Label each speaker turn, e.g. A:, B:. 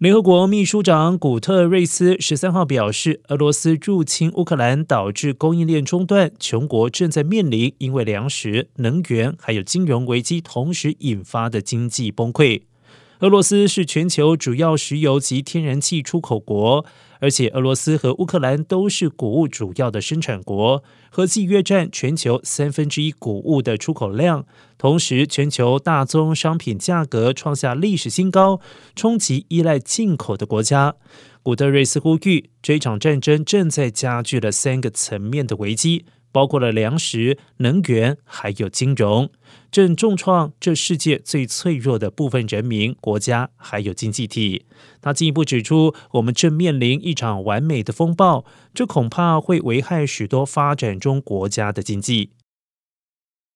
A: 联合国秘书长古特瑞斯十三号表示，俄罗斯入侵乌克兰导致供应链中断，全国正在面临因为粮食、能源还有金融危机同时引发的经济崩溃。俄罗斯是全球主要石油及天然气出口国，而且俄罗斯和乌克兰都是谷物主要的生产国，合计约占全球三分之一谷物的出口量。同时，全球大宗商品价格创下历史新高，冲击依赖进口的国家。古特瑞斯呼吁，这场战争正在加剧了三个层面的危机。包括了粮食、能源，还有金融，正重创这世界最脆弱的部分人民、国家还有经济体。他进一步指出，我们正面临一场完美的风暴，这恐怕会危害许多发展中国家的经济。